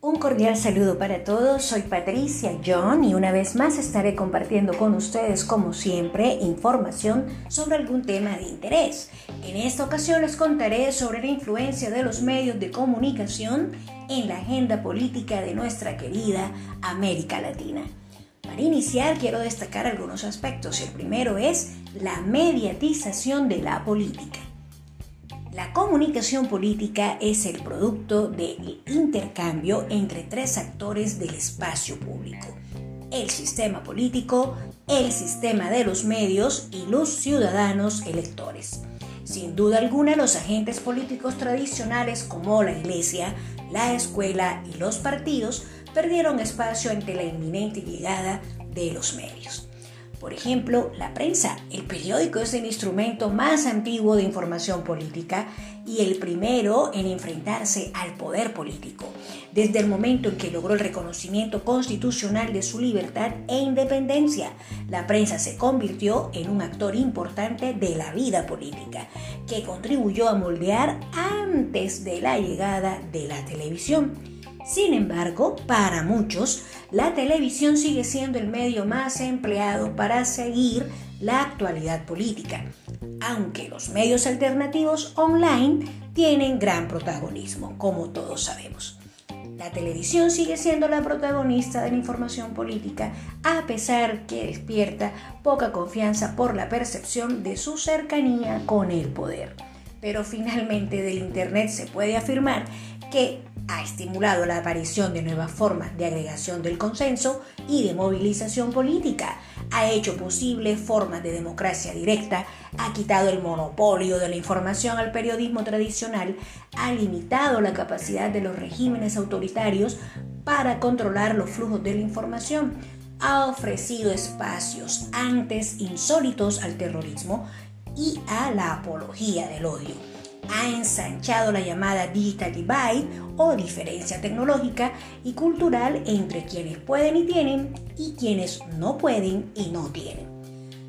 Un cordial saludo para todos, soy Patricia John y una vez más estaré compartiendo con ustedes como siempre información sobre algún tema de interés. En esta ocasión les contaré sobre la influencia de los medios de comunicación en la agenda política de nuestra querida América Latina. Para iniciar quiero destacar algunos aspectos. El primero es la mediatización de la política. La comunicación política es el producto del intercambio entre tres actores del espacio público. El sistema político, el sistema de los medios y los ciudadanos electores. Sin duda alguna, los agentes políticos tradicionales como la iglesia, la escuela y los partidos perdieron espacio ante la inminente llegada de los medios. Por ejemplo, la prensa. El periódico es el instrumento más antiguo de información política y el primero en enfrentarse al poder político, desde el momento en que logró el reconocimiento constitucional de su libertad e independencia. La prensa se convirtió en un actor importante de la vida política, que contribuyó a moldear antes de la llegada de la televisión. Sin embargo, para muchos, la televisión sigue siendo el medio más empleado para seguir la actualidad política, aunque los medios alternativos online tienen gran protagonismo, como todos sabemos. La televisión sigue siendo la protagonista de la información política, a pesar que despierta poca confianza por la percepción de su cercanía con el poder. Pero finalmente del Internet se puede afirmar que ha estimulado la aparición de nuevas formas de agregación del consenso y de movilización política, ha hecho posible formas de democracia directa, ha quitado el monopolio de la información al periodismo tradicional, ha limitado la capacidad de los regímenes autoritarios para controlar los flujos de la información, ha ofrecido espacios antes insólitos al terrorismo y a la apología del odio ha ensanchado la llamada Digital Divide o diferencia tecnológica y cultural entre quienes pueden y tienen y quienes no pueden y no tienen.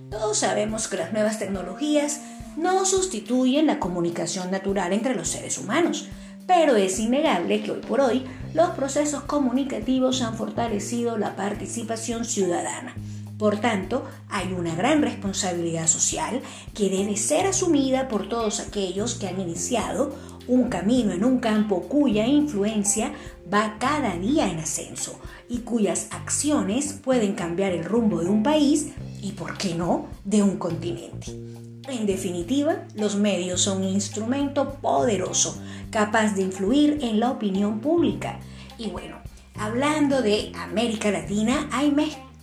Todos sabemos que las nuevas tecnologías no sustituyen la comunicación natural entre los seres humanos, pero es innegable que hoy por hoy los procesos comunicativos han fortalecido la participación ciudadana por tanto, hay una gran responsabilidad social que debe ser asumida por todos aquellos que han iniciado un camino en un campo cuya influencia va cada día en ascenso y cuyas acciones pueden cambiar el rumbo de un país y, por qué no, de un continente. En definitiva, los medios son un instrumento poderoso, capaz de influir en la opinión pública. Y bueno, hablando de América Latina, hay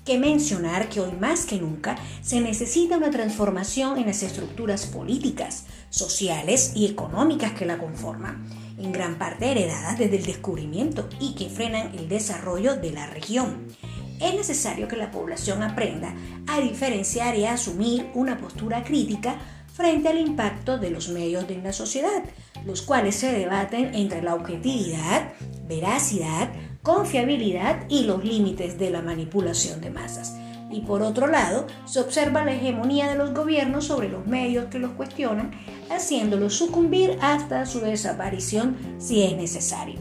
que mencionar que hoy más que nunca se necesita una transformación en las estructuras políticas, sociales y económicas que la conforman, en gran parte heredadas desde el descubrimiento y que frenan el desarrollo de la región. Es necesario que la población aprenda a diferenciar y a asumir una postura crítica frente al impacto de los medios de la sociedad, los cuales se debaten entre la objetividad, veracidad, confiabilidad y los límites de la manipulación de masas. Y por otro lado, se observa la hegemonía de los gobiernos sobre los medios que los cuestionan, haciéndolos sucumbir hasta su desaparición si es necesario.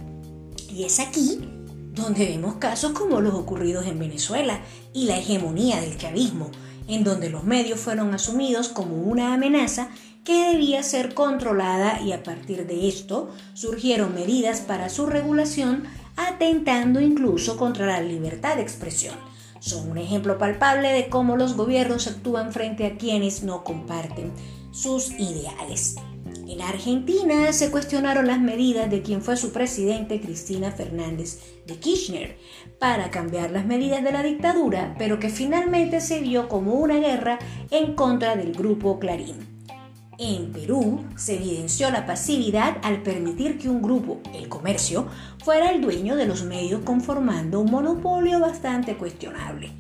Y es aquí donde vemos casos como los ocurridos en Venezuela y la hegemonía del chavismo, en donde los medios fueron asumidos como una amenaza que debía ser controlada y a partir de esto surgieron medidas para su regulación atentando incluso contra la libertad de expresión. Son un ejemplo palpable de cómo los gobiernos actúan frente a quienes no comparten sus ideales. En Argentina se cuestionaron las medidas de quien fue su presidente Cristina Fernández de Kirchner para cambiar las medidas de la dictadura, pero que finalmente se vio como una guerra en contra del grupo Clarín. En Perú se evidenció la pasividad al permitir que un grupo, el comercio, fuera el dueño de los medios conformando un monopolio bastante cuestionable.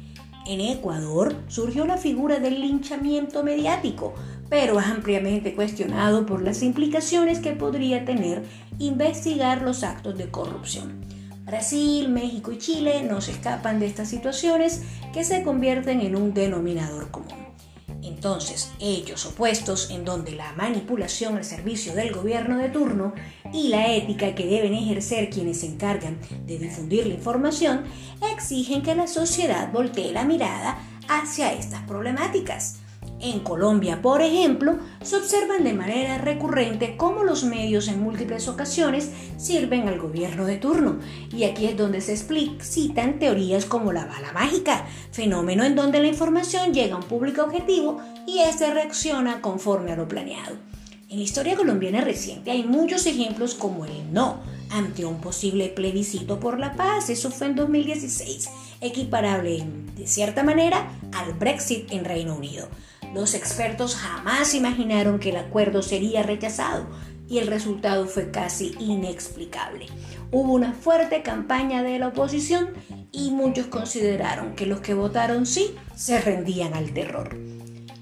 En Ecuador surgió la figura del linchamiento mediático, pero ampliamente cuestionado por las implicaciones que podría tener investigar los actos de corrupción. Brasil, México y Chile no se escapan de estas situaciones que se convierten en un denominador común. En Entonces, hechos opuestos en donde la manipulación al servicio del gobierno de turno y la ética que deben ejercer quienes se encargan de difundir la información exigen que la sociedad voltee la mirada hacia estas problemáticas. En Colombia, por ejemplo, se observan de manera recurrente cómo los medios en múltiples ocasiones sirven al gobierno de turno. Y aquí es donde se explicitan teorías como la bala mágica, fenómeno en donde la información llega a un público objetivo y éste reacciona conforme a lo planeado. En la historia colombiana reciente hay muchos ejemplos como el no ante un posible plebiscito por la paz, eso fue en 2016, equiparable de cierta manera al Brexit en Reino Unido. Los expertos jamás imaginaron que el acuerdo sería rechazado y el resultado fue casi inexplicable. Hubo una fuerte campaña de la oposición y muchos consideraron que los que votaron sí se rendían al terror.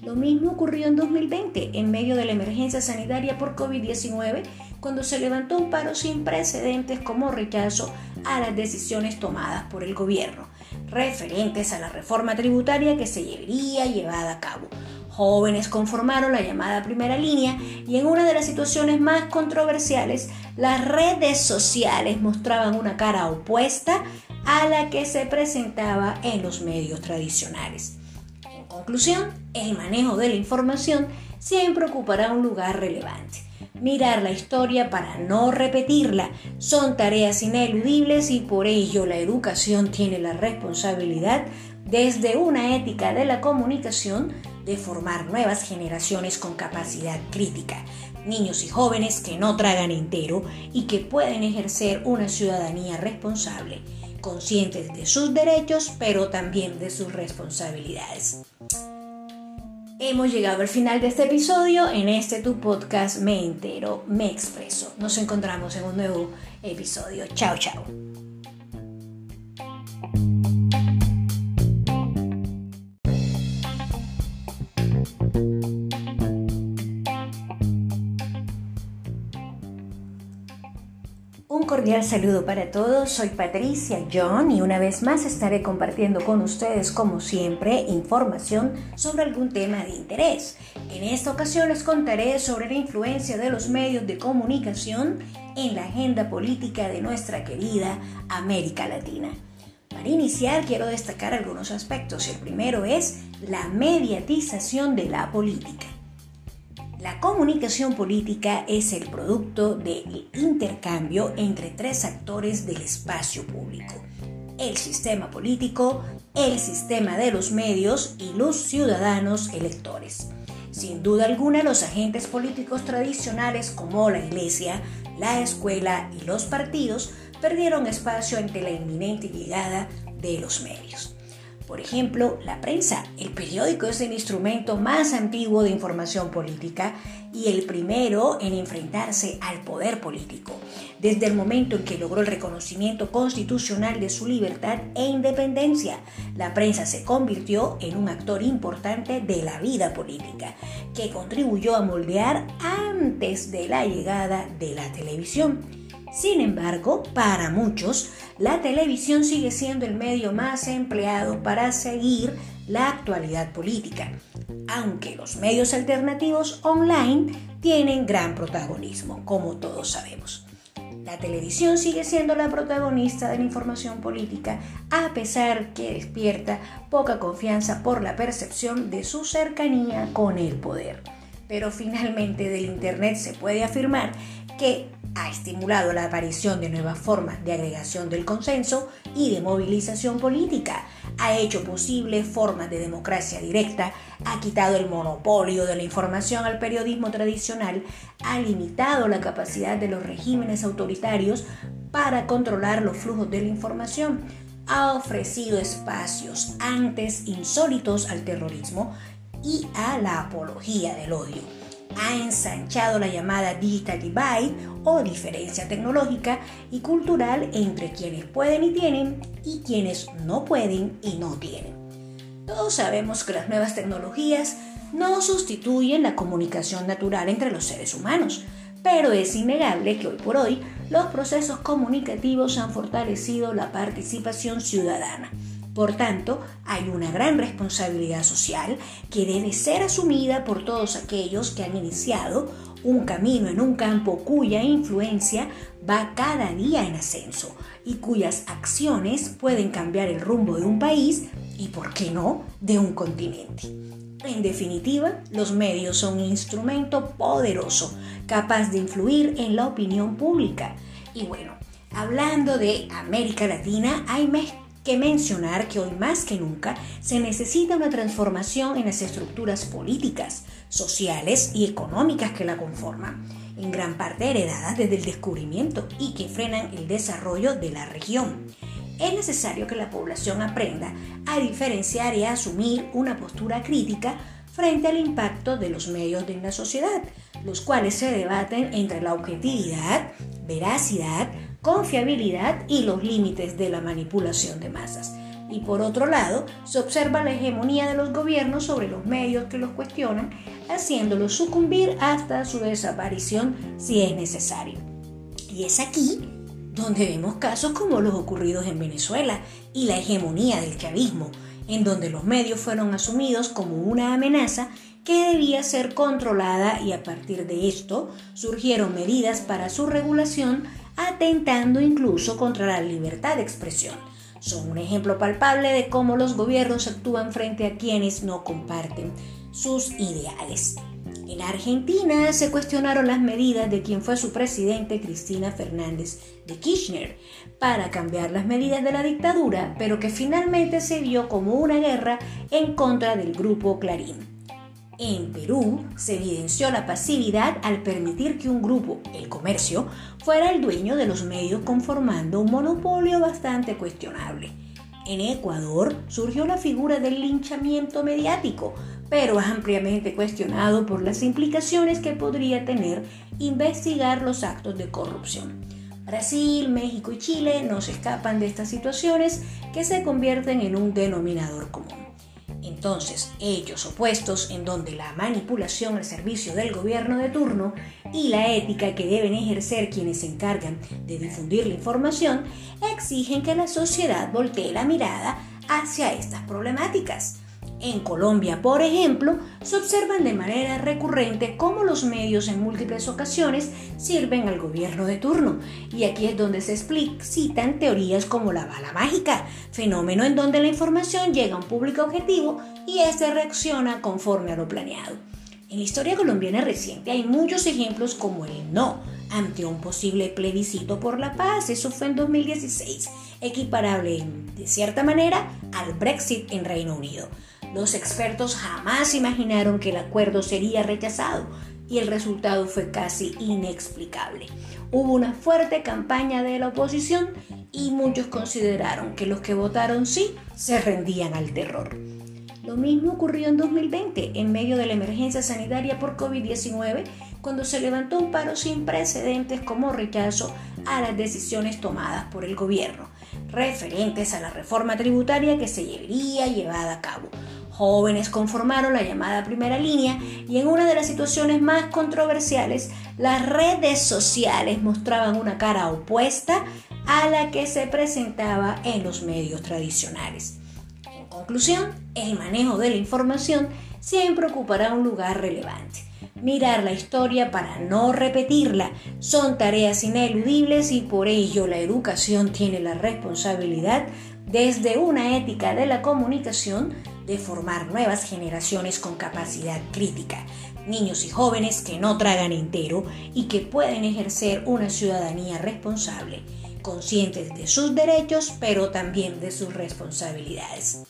Lo mismo ocurrió en 2020, en medio de la emergencia sanitaria por COVID-19, cuando se levantó un paro sin precedentes como rechazo a las decisiones tomadas por el gobierno, referentes a la reforma tributaria que se llevaría llevada a cabo jóvenes conformaron la llamada primera línea y en una de las situaciones más controversiales, las redes sociales mostraban una cara opuesta a la que se presentaba en los medios tradicionales. En conclusión, el manejo de la información siempre ocupará un lugar relevante. Mirar la historia para no repetirla son tareas ineludibles y por ello la educación tiene la responsabilidad desde una ética de la comunicación de formar nuevas generaciones con capacidad crítica, niños y jóvenes que no tragan entero y que pueden ejercer una ciudadanía responsable, conscientes de sus derechos pero también de sus responsabilidades. Hemos llegado al final de este episodio. En este tu podcast me entero, me expreso. Nos encontramos en un nuevo episodio. Chao, chao. Cordial saludo para todos, soy Patricia John y una vez más estaré compartiendo con ustedes como siempre información sobre algún tema de interés. En esta ocasión les contaré sobre la influencia de los medios de comunicación en la agenda política de nuestra querida América Latina. Para iniciar quiero destacar algunos aspectos. El primero es la mediatización de la política. La comunicación política es el producto del intercambio entre tres actores del espacio público. El sistema político, el sistema de los medios y los ciudadanos electores. Sin duda alguna, los agentes políticos tradicionales como la iglesia, la escuela y los partidos perdieron espacio ante la inminente llegada de los medios. Por ejemplo, la prensa. El periódico es el instrumento más antiguo de información política y el primero en enfrentarse al poder político, desde el momento en que logró el reconocimiento constitucional de su libertad e independencia. La prensa se convirtió en un actor importante de la vida política, que contribuyó a moldear antes de la llegada de la televisión. Sin embargo, para muchos, la televisión sigue siendo el medio más empleado para seguir la actualidad política, aunque los medios alternativos online tienen gran protagonismo, como todos sabemos. La televisión sigue siendo la protagonista de la información política, a pesar que despierta poca confianza por la percepción de su cercanía con el poder. Pero finalmente del Internet se puede afirmar que ha estimulado la aparición de nuevas formas de agregación del consenso y de movilización política, ha hecho posible formas de democracia directa, ha quitado el monopolio de la información al periodismo tradicional, ha limitado la capacidad de los regímenes autoritarios para controlar los flujos de la información, ha ofrecido espacios antes insólitos al terrorismo y a la apología del odio ha ensanchado la llamada Digital Divide o diferencia tecnológica y cultural entre quienes pueden y tienen y quienes no pueden y no tienen. Todos sabemos que las nuevas tecnologías no sustituyen la comunicación natural entre los seres humanos, pero es innegable que hoy por hoy los procesos comunicativos han fortalecido la participación ciudadana Por tanto, hay una gran responsabilidad social que debe ser asumida por todos aquellos que han iniciado un camino en un campo cuya influencia va cada día en ascenso y cuyas acciones pueden cambiar el rumbo de un país y, por qué no, de un continente. En definitiva, los medios son un instrumento poderoso, capaz de influir en la opinión pública. Y bueno, hablando de América Latina, hay que mencionar que hoy más que nunca se necesita una transformación en las estructuras políticas, sociales y económicas que la conforman, en gran parte heredadas desde el descubrimiento y que frenan el desarrollo de la región. Es necesario que la población aprenda a diferenciar y a asumir una postura crítica frente al impacto de los medios de la sociedad, los cuales se debaten entre la objetividad, veracidad, confiabilidad y los límites de la manipulación de masas. Y por otro lado, se observa la hegemonía de los gobiernos sobre los medios que los cuestionan, haciéndolos sucumbir hasta su desaparición si es necesario. Y es aquí donde vemos casos como los ocurridos en Venezuela y la hegemonía del chavismo, en donde los medios fueron asumidos como una amenaza que debía ser controlada y a partir de esto surgieron medidas para su regulación atentando incluso contra la libertad de expresión. Son un ejemplo palpable de cómo los gobiernos actúan frente a quienes no comparten sus ideales. En Argentina se cuestionaron las medidas de quien fue su presidente Cristina Fernández de Kirchner para cambiar las medidas de la dictadura, pero que finalmente se vio como una guerra en contra del grupo Clarín. En Perú se evidenció la pasividad al permitir que un grupo, el comercio, fuera el dueño de los medios conformando un monopolio bastante cuestionable. En Ecuador surgió la figura del linchamiento mediático, pero ampliamente cuestionado por las implicaciones que podría tener investigar los actos de corrupción. Brasil, México y Chile no se escapan de estas situaciones que se convierten en un denominador común. Entonces, ellos opuestos en donde la manipulación al servicio del gobierno de turno y la ética que deben ejercer quienes se encargan de difundir la información, exigen que la sociedad voltee la mirada hacia estas problemáticas en Colombia, por ejemplo, se observan de manera recurrente cómo los medios en múltiples ocasiones sirven al gobierno de turno. Y aquí es donde se explicitan teorías como la bala mágica, fenómeno en donde la información llega a un público objetivo y éste reacciona conforme a lo planeado. En la historia colombiana reciente hay muchos ejemplos como el no ante un posible plebiscito por la paz, eso fue en 2016, equiparable de cierta manera al Brexit en Reino Unido. Los expertos jamás imaginaron que el acuerdo sería rechazado y el resultado fue casi inexplicable. Hubo una fuerte campaña de la oposición y muchos consideraron que los que votaron sí se rendían al terror. Lo mismo ocurrió en 2020, en medio de la emergencia sanitaria por COVID-19, cuando se levantó un paro sin precedentes como rechazo a las decisiones tomadas por el gobierno, referentes a la reforma tributaria que se debería llevada a cabo jóvenes conformaron la llamada primera línea y en una de las situaciones más controversiales, las redes sociales mostraban una cara opuesta a la que se presentaba en los medios tradicionales. En conclusión, el manejo de la información siempre ocupará un lugar relevante. Mirar la historia para no repetirla son tareas ineludibles y por ello la educación tiene la responsabilidad desde una ética de la comunicación de formar nuevas generaciones con capacidad crítica, niños y jóvenes que no tragan entero y que pueden ejercer una ciudadanía responsable, conscientes de sus derechos pero también de sus responsabilidades.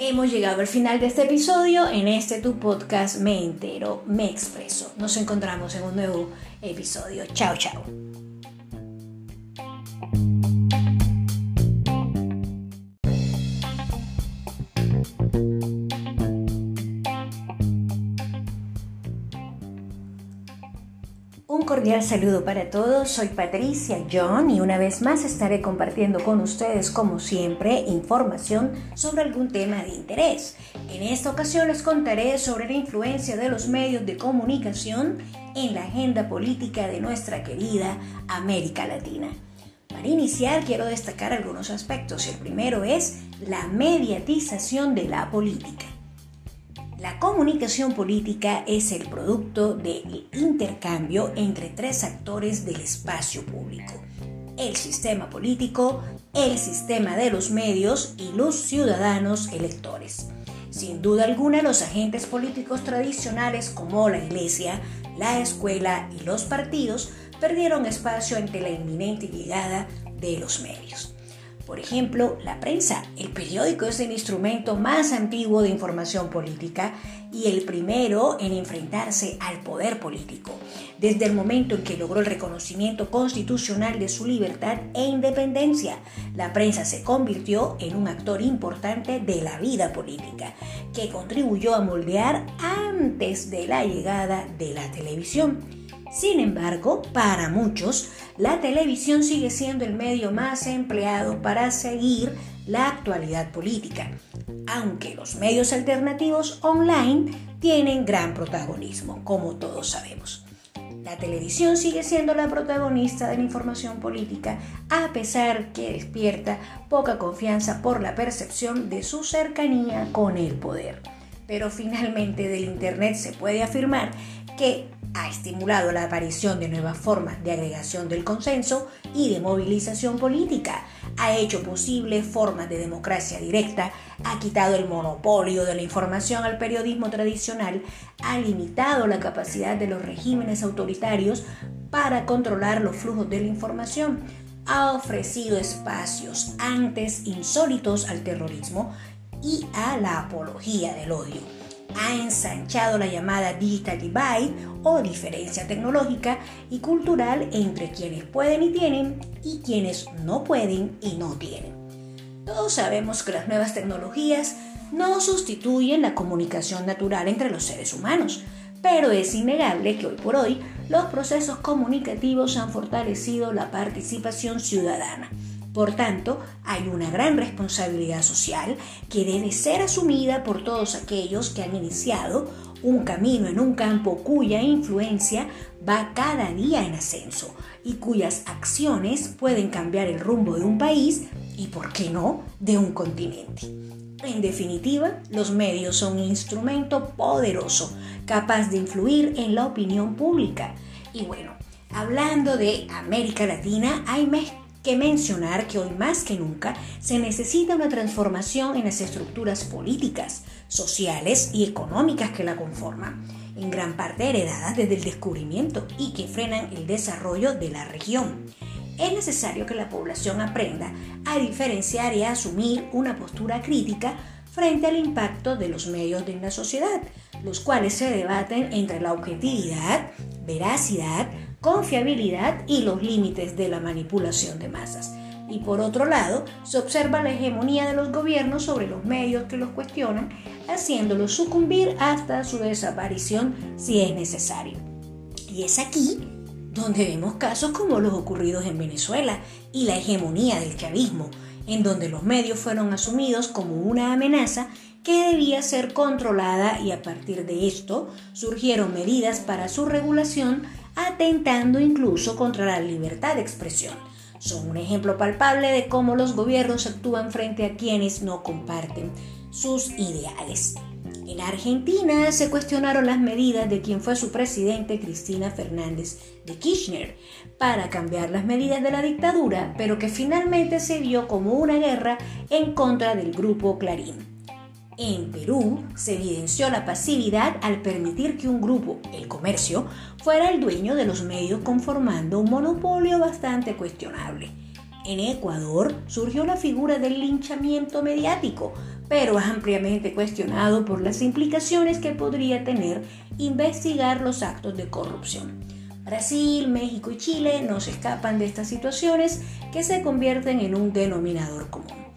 Hemos llegado al final de este episodio. En este tu podcast me entero, me expreso. Nos encontramos en un nuevo episodio. Chao, chao. Cordial saludo para todos, soy Patricia John y una vez más estaré compartiendo con ustedes como siempre información sobre algún tema de interés. En esta ocasión les contaré sobre la influencia de los medios de comunicación en la agenda política de nuestra querida América Latina. Para iniciar quiero destacar algunos aspectos. El primero es la mediatización de la política. La comunicación política es el producto del intercambio entre tres actores del espacio público. El sistema político, el sistema de los medios y los ciudadanos electores. Sin duda alguna, los agentes políticos tradicionales como la iglesia, la escuela y los partidos perdieron espacio ante la inminente llegada de los medios. Por ejemplo, la prensa. El periódico es el instrumento más antiguo de información política y el primero en enfrentarse al poder político, desde el momento en que logró el reconocimiento constitucional de su libertad e independencia. La prensa se convirtió en un actor importante de la vida política, que contribuyó a moldear antes de la llegada de la televisión. Sin embargo, para muchos, la televisión sigue siendo el medio más empleado para seguir la actualidad política, aunque los medios alternativos online tienen gran protagonismo, como todos sabemos. La televisión sigue siendo la protagonista de la información política, a pesar que despierta poca confianza por la percepción de su cercanía con el poder. Pero finalmente del Internet se puede afirmar que ha estimulado la aparición de nuevas formas de agregación del consenso y de movilización política, ha hecho posible formas de democracia directa, ha quitado el monopolio de la información al periodismo tradicional, ha limitado la capacidad de los regímenes autoritarios para controlar los flujos de la información, ha ofrecido espacios antes insólitos al terrorismo y a la apología del odio ha ensanchado la llamada Digital Divide o diferencia tecnológica y cultural entre quienes pueden y tienen y quienes no pueden y no tienen. Todos sabemos que las nuevas tecnologías no sustituyen la comunicación natural entre los seres humanos, pero es innegable que hoy por hoy los procesos comunicativos han fortalecido la participación ciudadana por tanto, hay una gran responsabilidad social que debe ser asumida por todos aquellos que han iniciado un camino en un campo cuya influencia va cada día en ascenso y cuyas acciones pueden cambiar el rumbo de un país y, por qué no, de un continente. En definitiva, los medios son un instrumento poderoso, capaz de influir en la opinión pública. Y bueno, hablando de América Latina, hay que mencionar que hoy más que nunca se necesita una transformación en las estructuras políticas, sociales y económicas que la conforman, en gran parte heredadas desde el descubrimiento y que frenan el desarrollo de la región. Es necesario que la población aprenda a diferenciar y a asumir una postura crítica frente al impacto de los medios de la sociedad, los cuales se debaten entre la objetividad, veracidad, confiabilidad y los límites de la manipulación de masas. Y por otro lado, se observa la hegemonía de los gobiernos sobre los medios que los cuestionan, haciéndolos sucumbir hasta su desaparición si es necesario. Y es aquí donde vemos casos como los ocurridos en Venezuela y la hegemonía del chavismo, en donde los medios fueron asumidos como una amenaza que debía ser controlada y a partir de esto surgieron medidas para su regulación atentando incluso contra la libertad de expresión. Son un ejemplo palpable de cómo los gobiernos actúan frente a quienes no comparten sus ideales. En Argentina se cuestionaron las medidas de quien fue su presidente Cristina Fernández de Kirchner para cambiar las medidas de la dictadura, pero que finalmente se vio como una guerra en contra del grupo Clarín. En Perú se evidenció la pasividad al permitir que un grupo, el comercio, fuera el dueño de los medios conformando un monopolio bastante cuestionable. En Ecuador surgió la figura del linchamiento mediático, pero ampliamente cuestionado por las implicaciones que podría tener investigar los actos de corrupción. Brasil, México y Chile no se escapan de estas situaciones que se convierten en un denominador común.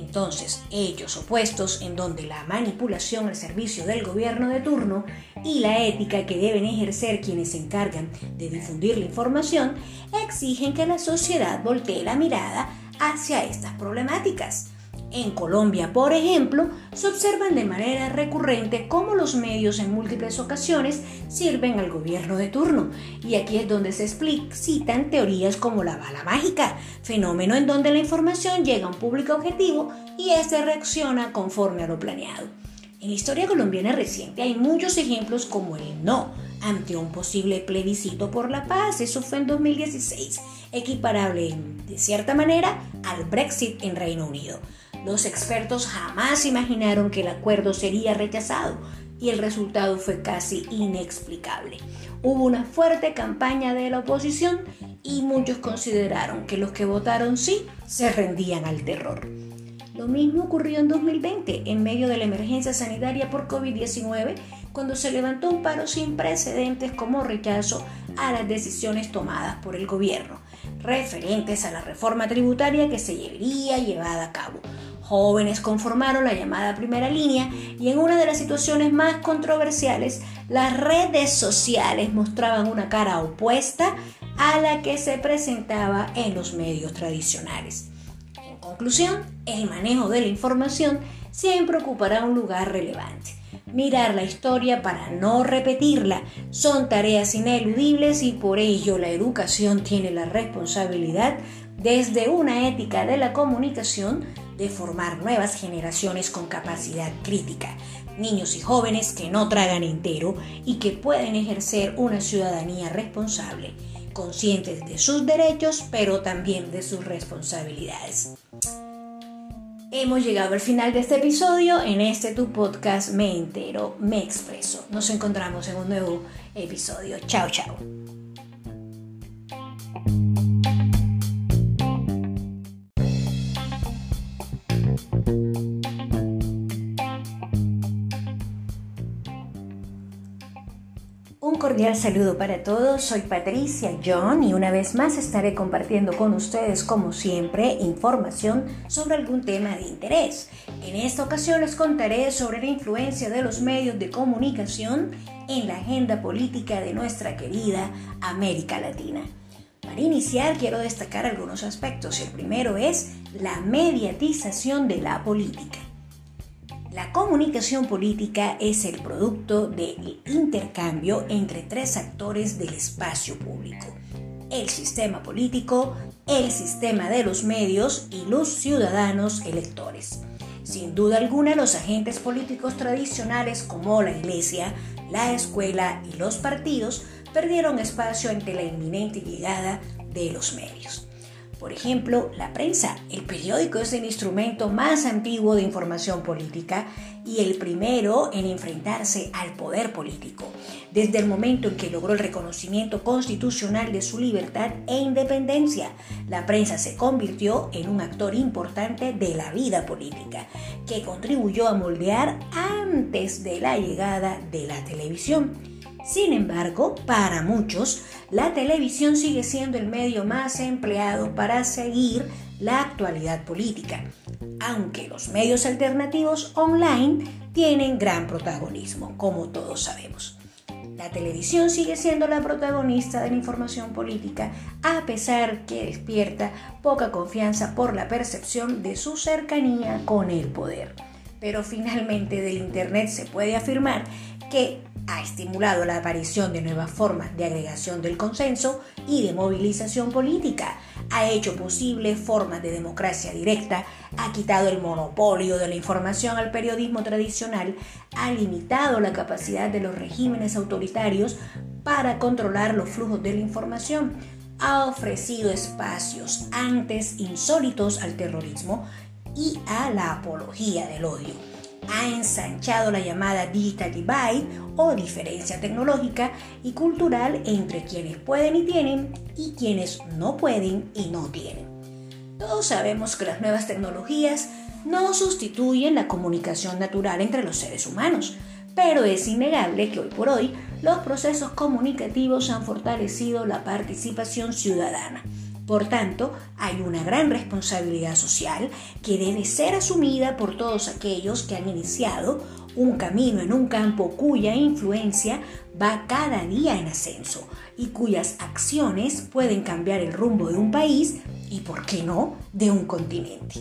Entonces, ellos opuestos en donde la manipulación al servicio del gobierno de turno y la ética que deben ejercer quienes se encargan de difundir la información, exigen que la sociedad voltee la mirada hacia estas problemáticas. En Colombia, por ejemplo, se observan de manera recurrente cómo los medios en múltiples ocasiones sirven al gobierno de turno. Y aquí es donde se explicitan teorías como la bala mágica, fenómeno en donde la información llega a un público objetivo y éste reacciona conforme a lo planeado. En la historia colombiana reciente hay muchos ejemplos como el no ante un posible plebiscito por la paz, eso fue en 2016, equiparable de cierta manera al Brexit en Reino Unido. Los expertos jamás imaginaron que el acuerdo sería rechazado y el resultado fue casi inexplicable. Hubo una fuerte campaña de la oposición y muchos consideraron que los que votaron sí se rendían al terror. Lo mismo ocurrió en 2020, en medio de la emergencia sanitaria por COVID-19, cuando se levantó un paro sin precedentes como rechazo a las decisiones tomadas por el gobierno, referentes a la reforma tributaria que se debería llevada a cabo jóvenes conformaron la llamada primera línea y en una de las situaciones más controversiales, las redes sociales mostraban una cara opuesta a la que se presentaba en los medios tradicionales. En conclusión, el manejo de la información siempre ocupará un lugar relevante. Mirar la historia para no repetirla son tareas ineludibles y por ello la educación tiene la responsabilidad desde una ética de la comunicación de formar nuevas generaciones con capacidad crítica, niños y jóvenes que no tragan entero y que pueden ejercer una ciudadanía responsable, conscientes de sus derechos pero también de sus responsabilidades. Hemos llegado al final de este episodio. En este tu podcast me entero, me expreso. Nos encontramos en un nuevo episodio. Chao, chao. Cordial saludo para todos, soy Patricia John y una vez más estaré compartiendo con ustedes como siempre información sobre algún tema de interés. En esta ocasión les contaré sobre la influencia de los medios de comunicación en la agenda política de nuestra querida América Latina. Para iniciar quiero destacar algunos aspectos. El primero es la mediatización de la política. La comunicación política es el producto del intercambio entre tres actores del espacio público. El sistema político, el sistema de los medios y los ciudadanos electores. Sin duda alguna, los agentes políticos tradicionales como la iglesia, la escuela y los partidos perdieron espacio ante la inminente llegada de los medios. Por ejemplo, la prensa. El periódico es el instrumento más antiguo de información política y el primero en enfrentarse al poder político, desde el momento en que logró el reconocimiento constitucional de su libertad e independencia. La prensa se convirtió en un actor importante de la vida política, que contribuyó a moldear antes de la llegada de la televisión. Sin embargo, para muchos, la televisión sigue siendo el medio más empleado para seguir la actualidad política, aunque los medios alternativos online tienen gran protagonismo, como todos sabemos. La televisión sigue siendo la protagonista de la información política, a pesar que despierta poca confianza por la percepción de su cercanía con el poder. Pero finalmente del Internet se puede afirmar que ha estimulado la aparición de nuevas formas de agregación del consenso y de movilización política, ha hecho posible formas de democracia directa, ha quitado el monopolio de la información al periodismo tradicional, ha limitado la capacidad de los regímenes autoritarios para controlar los flujos de la información, ha ofrecido espacios antes insólitos al terrorismo y a la apología del odio ha ensanchado la llamada Digital Divide o diferencia tecnológica y cultural entre quienes pueden y tienen y quienes no pueden y no tienen. Todos sabemos que las nuevas tecnologías no sustituyen la comunicación natural entre los seres humanos, pero es innegable que hoy por hoy los procesos comunicativos han fortalecido la participación ciudadana por tanto, hay una gran responsabilidad social que debe ser asumida por todos aquellos que han iniciado un camino en un campo cuya influencia va cada día en ascenso y cuyas acciones pueden cambiar el rumbo de un país y, por qué no, de un continente.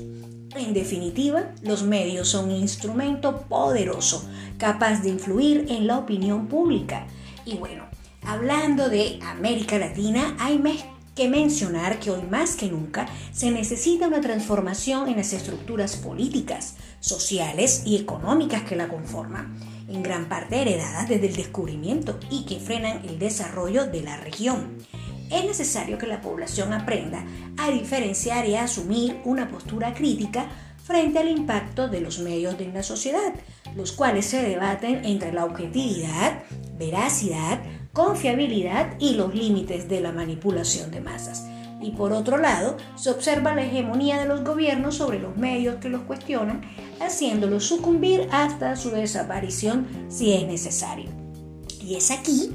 En definitiva, los medios son un instrumento poderoso, capaz de influir en la opinión pública. Y bueno, hablando de América Latina, hay que mencionar que hoy más que nunca se necesita una transformación en las estructuras políticas, sociales y económicas que la conforman, en gran parte heredadas desde el descubrimiento y que frenan el desarrollo de la región. Es necesario que la población aprenda a diferenciar y a asumir una postura crítica frente al impacto de los medios en la sociedad, los cuales se debaten entre la objetividad, veracidad, confiabilidad y los límites de la manipulación de masas. Y por otro lado, se observa la hegemonía de los gobiernos sobre los medios que los cuestionan, haciéndolos sucumbir hasta su desaparición si es necesario. Y es aquí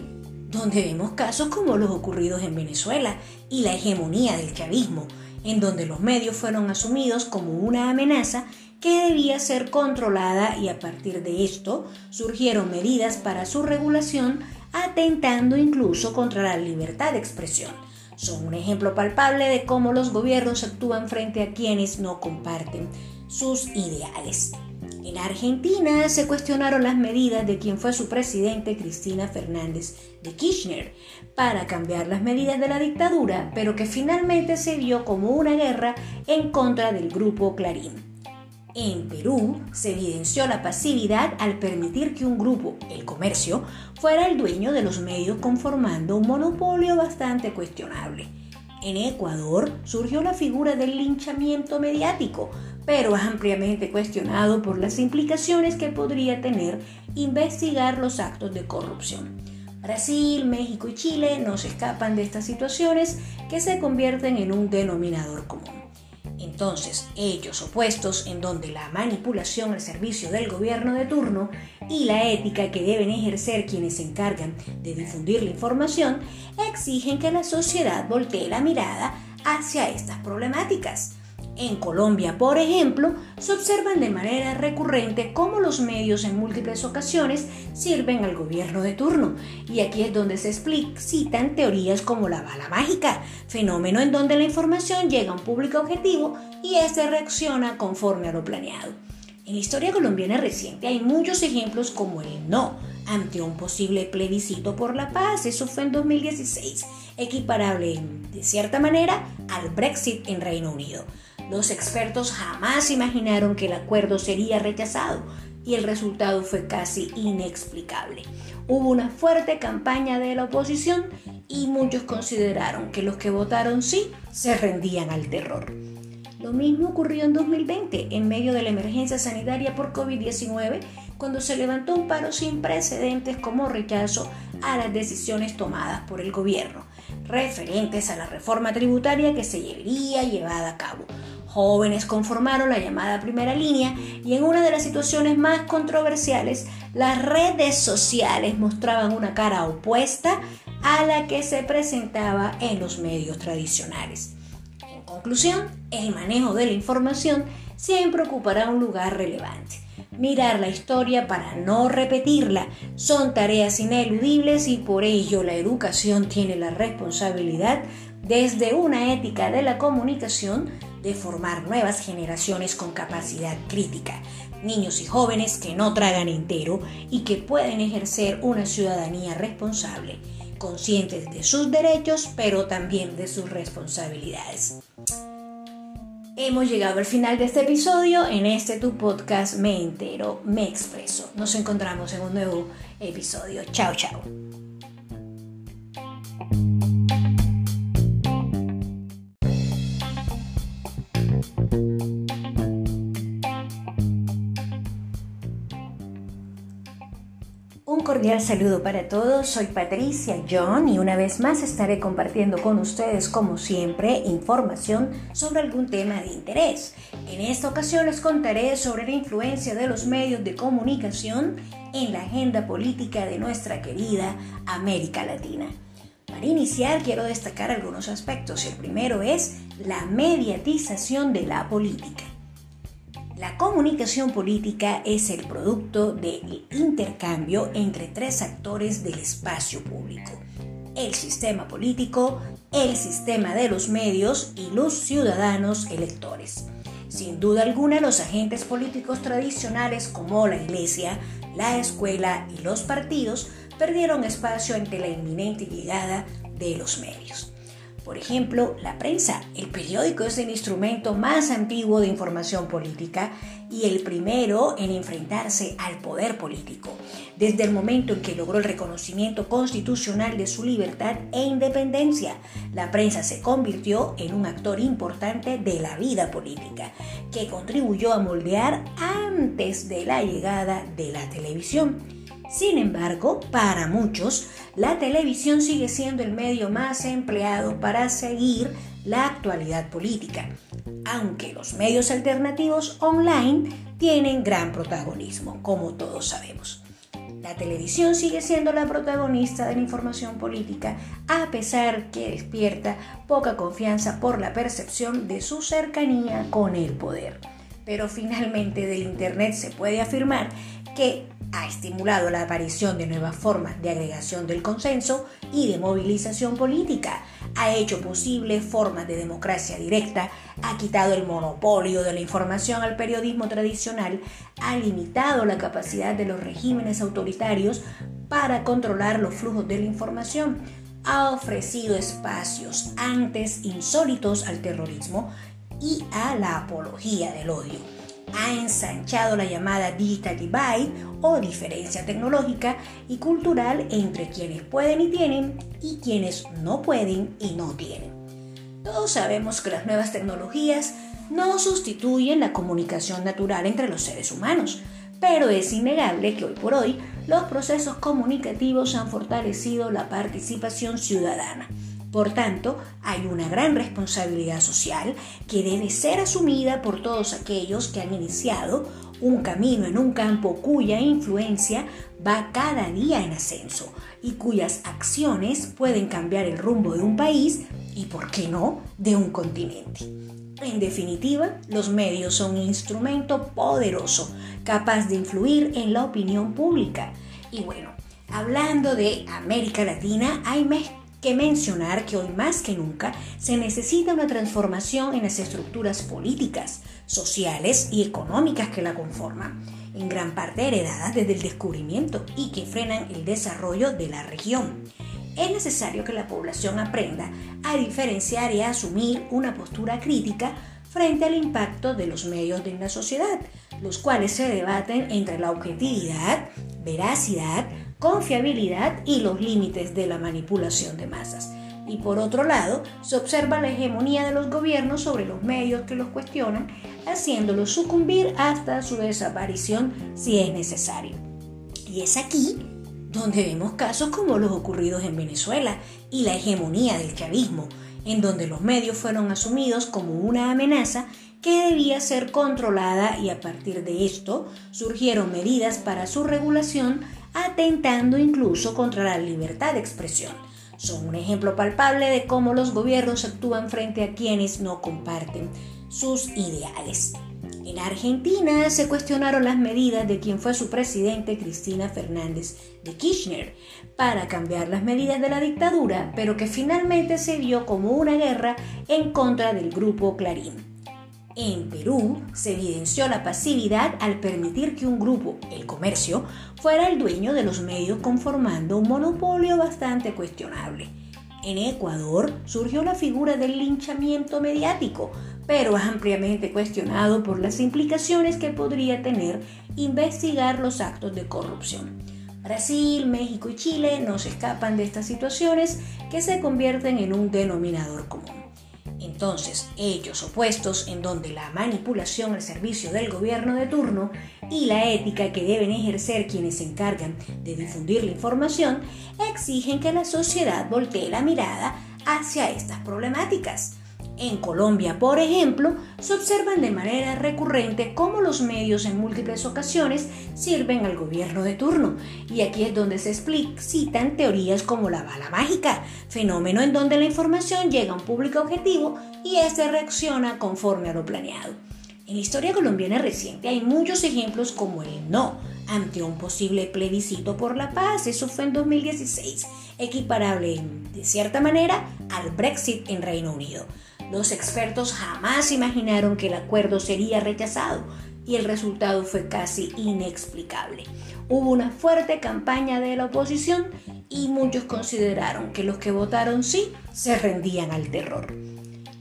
donde vemos casos como los ocurridos en Venezuela y la hegemonía del chavismo, en donde los medios fueron asumidos como una amenaza que debía ser controlada y a partir de esto surgieron medidas para su regulación atentando incluso contra la libertad de expresión. Son un ejemplo palpable de cómo los gobiernos actúan frente a quienes no comparten sus ideales. En Argentina se cuestionaron las medidas de quien fue su presidente Cristina Fernández de Kirchner para cambiar las medidas de la dictadura, pero que finalmente se vio como una guerra en contra del grupo Clarín. En Perú se evidenció la pasividad al permitir que un grupo, el comercio, fuera el dueño de los medios conformando un monopolio bastante cuestionable. En Ecuador surgió la figura del linchamiento mediático, pero ampliamente cuestionado por las implicaciones que podría tener investigar los actos de corrupción. Brasil, México y Chile no se escapan de estas situaciones que se convierten en un denominador común. Entonces, hechos opuestos en donde la manipulación al servicio del gobierno de turno y la ética que deben ejercer quienes se encargan de difundir la información exigen que la sociedad voltee la mirada hacia estas problemáticas. En Colombia, por ejemplo, se observan de manera recurrente cómo los medios en múltiples ocasiones sirven al gobierno de turno. Y aquí es donde se explicitan teorías como la bala mágica, fenómeno en donde la información llega a un público objetivo y éste reacciona conforme a lo planeado. En la historia colombiana reciente hay muchos ejemplos como el no ante un posible plebiscito por la paz, eso fue en 2016, equiparable de cierta manera al Brexit en Reino Unido. Los expertos jamás imaginaron que el acuerdo sería rechazado y el resultado fue casi inexplicable. Hubo una fuerte campaña de la oposición y muchos consideraron que los que votaron sí se rendían al terror. Lo mismo ocurrió en 2020, en medio de la emergencia sanitaria por COVID-19, cuando se levantó un paro sin precedentes como rechazo a las decisiones tomadas por el gobierno, referentes a la reforma tributaria que se debería llevada a cabo jóvenes conformaron la llamada primera línea y en una de las situaciones más controversiales, las redes sociales mostraban una cara opuesta a la que se presentaba en los medios tradicionales. En conclusión, el manejo de la información siempre ocupará un lugar relevante. Mirar la historia para no repetirla son tareas ineludibles y por ello la educación tiene la responsabilidad desde una ética de la comunicación de formar nuevas generaciones con capacidad crítica, niños y jóvenes que no tragan entero y que pueden ejercer una ciudadanía responsable, conscientes de sus derechos pero también de sus responsabilidades. Hemos llegado al final de este episodio. En este tu podcast me entero, me expreso. Nos encontramos en un nuevo episodio. Chao, chao. Cordial saludo para todos, soy Patricia John y una vez más estaré compartiendo con ustedes como siempre información sobre algún tema de interés. En esta ocasión les contaré sobre la influencia de los medios de comunicación en la agenda política de nuestra querida América Latina. Para iniciar quiero destacar algunos aspectos. El primero es la mediatización de la política. La comunicación política es el producto del intercambio entre tres actores del espacio público. El sistema político, el sistema de los medios y los ciudadanos electores. Sin duda alguna, los agentes políticos tradicionales como la iglesia, la escuela y los partidos perdieron espacio ante la inminente llegada de los medios. Por ejemplo, la prensa. El periódico es el instrumento más antiguo de información política y el primero en enfrentarse al poder político, desde el momento en que logró el reconocimiento constitucional de su libertad e independencia. La prensa se convirtió en un actor importante de la vida política, que contribuyó a moldear antes de la llegada de la televisión. Sin embargo, para muchos, la televisión sigue siendo el medio más empleado para seguir la actualidad política, aunque los medios alternativos online tienen gran protagonismo, como todos sabemos. La televisión sigue siendo la protagonista de la información política, a pesar que despierta poca confianza por la percepción de su cercanía con el poder. Pero finalmente del Internet se puede afirmar que ha estimulado la aparición de nuevas formas de agregación del consenso y de movilización política, ha hecho posible formas de democracia directa, ha quitado el monopolio de la información al periodismo tradicional, ha limitado la capacidad de los regímenes autoritarios para controlar los flujos de la información, ha ofrecido espacios antes insólitos al terrorismo y a la apología del odio ha ensanchado la llamada Digital Divide o diferencia tecnológica y cultural entre quienes pueden y tienen y quienes no pueden y no tienen. Todos sabemos que las nuevas tecnologías no sustituyen la comunicación natural entre los seres humanos, pero es innegable que hoy por hoy los procesos comunicativos han fortalecido la participación ciudadana por tanto, hay una gran responsabilidad social que debe ser asumida por todos aquellos que han iniciado un camino en un campo cuya influencia va cada día en ascenso y cuyas acciones pueden cambiar el rumbo de un país y, por qué no, de un continente. En definitiva, los medios son un instrumento poderoso, capaz de influir en la opinión pública. Y bueno, hablando de América Latina, hay que mencionar que hoy más que nunca se necesita una transformación en las estructuras políticas, sociales y económicas que la conforman, en gran parte heredadas desde el descubrimiento y que frenan el desarrollo de la región. Es necesario que la población aprenda a diferenciar y a asumir una postura crítica frente al impacto de los medios de la sociedad, los cuales se debaten entre la objetividad, veracidad, confiabilidad y los límites de la manipulación de masas. Y por otro lado, se observa la hegemonía de los gobiernos sobre los medios que los cuestionan, haciéndolos sucumbir hasta su desaparición si es necesario. Y es aquí donde vemos casos como los ocurridos en Venezuela y la hegemonía del chavismo, en donde los medios fueron asumidos como una amenaza que debía ser controlada y a partir de esto surgieron medidas para su regulación atentando incluso contra la libertad de expresión. Son un ejemplo palpable de cómo los gobiernos actúan frente a quienes no comparten sus ideales. En Argentina se cuestionaron las medidas de quien fue su presidente Cristina Fernández de Kirchner para cambiar las medidas de la dictadura, pero que finalmente se vio como una guerra en contra del grupo Clarín. En Perú se evidenció la pasividad al permitir que un grupo, el comercio, fuera el dueño de los medios conformando un monopolio bastante cuestionable. En Ecuador surgió la figura del linchamiento mediático, pero ampliamente cuestionado por las implicaciones que podría tener investigar los actos de corrupción. Brasil, México y Chile no se escapan de estas situaciones que se convierten en un denominador común. Entonces, hechos opuestos en donde la manipulación al servicio del gobierno de turno y la ética que deben ejercer quienes se encargan de difundir la información exigen que la sociedad voltee la mirada hacia estas problemáticas. En Colombia, por ejemplo, se observan de manera recurrente cómo los medios en múltiples ocasiones sirven al gobierno de turno. Y aquí es donde se explicitan teorías como la bala mágica, fenómeno en donde la información llega a un público objetivo y éste reacciona conforme a lo planeado. En la historia colombiana reciente hay muchos ejemplos como el no ante un posible plebiscito por la paz, eso fue en 2016, equiparable de cierta manera al Brexit en Reino Unido Los expertos jamás imaginaron que el acuerdo sería rechazado y el resultado fue casi inexplicable. Hubo una fuerte campaña de la oposición y muchos consideraron que los que votaron sí se rendían al terror.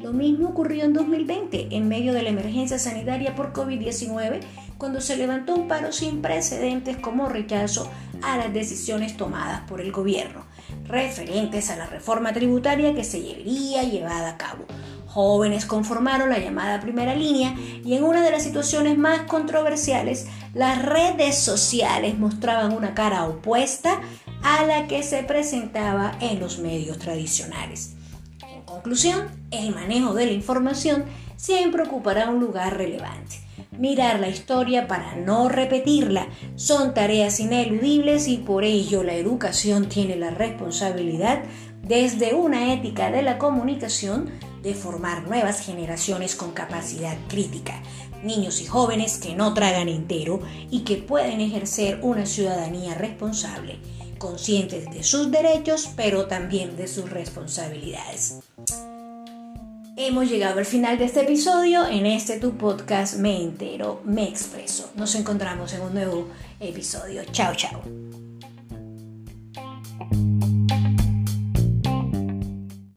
Lo mismo ocurrió en 2020, en medio de la emergencia sanitaria por COVID-19, cuando se levantó un paro sin precedentes como rechazo a las decisiones tomadas por el gobierno, referentes a la reforma tributaria que se debería llevada a cabo. Jóvenes conformaron la llamada primera línea y en una de las situaciones más controversiales, las redes sociales mostraban una cara opuesta a la que se presentaba en los medios tradicionales. Conclusión, el manejo de la información siempre ocupará un lugar relevante. Mirar la historia para no repetirla son tareas ineludibles y por ello la educación tiene la responsabilidad desde una ética de la comunicación de formar nuevas generaciones con capacidad crítica, niños y jóvenes que no tragan entero y que pueden ejercer una ciudadanía responsable, conscientes de sus derechos pero también de sus responsabilidades. Hemos llegado al final de este episodio. En este tu podcast me entero, me expreso. Nos encontramos en un nuevo episodio. Chao, chao.